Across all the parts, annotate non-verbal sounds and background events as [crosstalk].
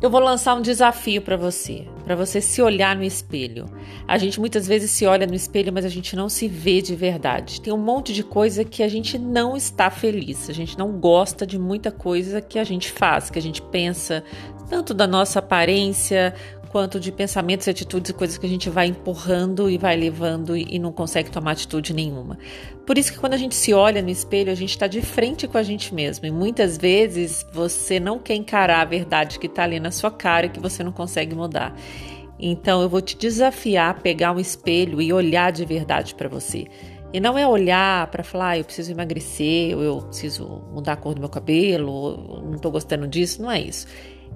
eu vou lançar um desafio para você, para você se olhar no espelho. A gente muitas vezes se olha no espelho, mas a gente não se vê de verdade. Tem um monte de coisa que a gente não está feliz, a gente não gosta de muita coisa que a gente faz, que a gente pensa, tanto da nossa aparência quanto de pensamentos e atitudes e coisas que a gente vai empurrando e vai levando e não consegue tomar atitude nenhuma. Por isso que quando a gente se olha no espelho, a gente está de frente com a gente mesmo. E muitas vezes você não quer encarar a verdade que está ali na sua cara e que você não consegue mudar. Então eu vou te desafiar a pegar um espelho e olhar de verdade para você. E não é olhar para falar, ah, eu preciso emagrecer, ou eu preciso mudar a cor do meu cabelo, ou não estou gostando disso. Não é isso.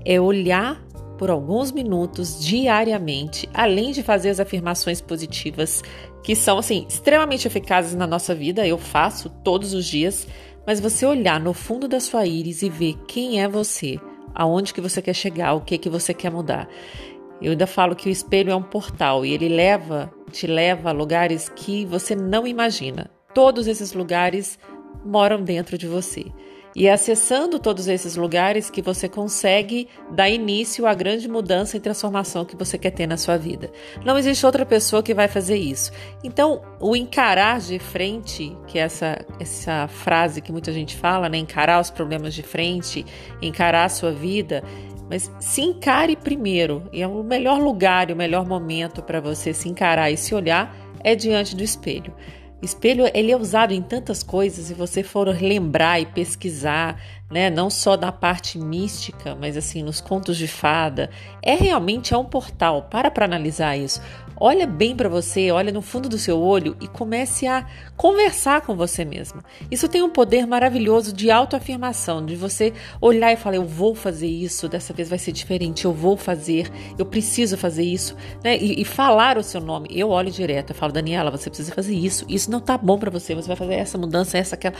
É olhar por alguns minutos diariamente, além de fazer as afirmações positivas que são assim extremamente eficazes na nossa vida, eu faço todos os dias, mas você olhar no fundo da sua íris e ver quem é você, aonde que você quer chegar, o que que você quer mudar. Eu ainda falo que o espelho é um portal e ele leva, te leva a lugares que você não imagina. Todos esses lugares moram dentro de você. E acessando todos esses lugares que você consegue dar início à grande mudança e transformação que você quer ter na sua vida. Não existe outra pessoa que vai fazer isso. Então, o encarar de frente, que é essa, essa frase que muita gente fala, né? Encarar os problemas de frente, encarar a sua vida. Mas se encare primeiro. E é o melhor lugar e o melhor momento para você se encarar e se olhar é diante do espelho. Espelho ele é usado em tantas coisas e você for lembrar e pesquisar, né, não só na parte mística, mas assim nos contos de fada, é realmente é um portal. Para para analisar isso. Olha bem para você, olha no fundo do seu olho e comece a conversar com você mesmo. Isso tem um poder maravilhoso de autoafirmação, de você olhar e falar: eu vou fazer isso, dessa vez vai ser diferente, eu vou fazer, eu preciso fazer isso, né? E, e falar o seu nome. Eu olho direto, eu falo: Daniela, você precisa fazer isso, isso não tá bom para você, você vai fazer essa mudança, essa, aquela.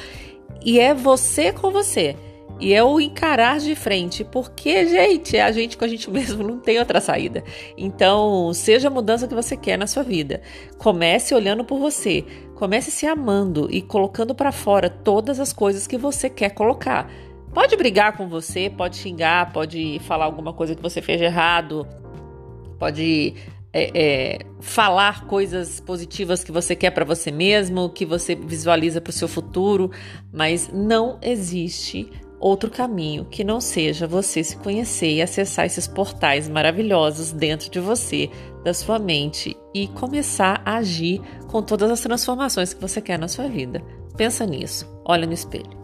E é você com você. E é o encarar de frente, porque, gente, a gente com a gente [laughs] mesmo não tem outra saída. Então, seja a mudança que você quer na sua vida. Comece olhando por você, comece se amando e colocando para fora todas as coisas que você quer colocar. Pode brigar com você, pode xingar, pode falar alguma coisa que você fez errado, pode é, é, falar coisas positivas que você quer para você mesmo, que você visualiza para o seu futuro, mas não existe outro caminho que não seja você se conhecer e acessar esses portais maravilhosos dentro de você, da sua mente e começar a agir com todas as transformações que você quer na sua vida. Pensa nisso, olha no espelho.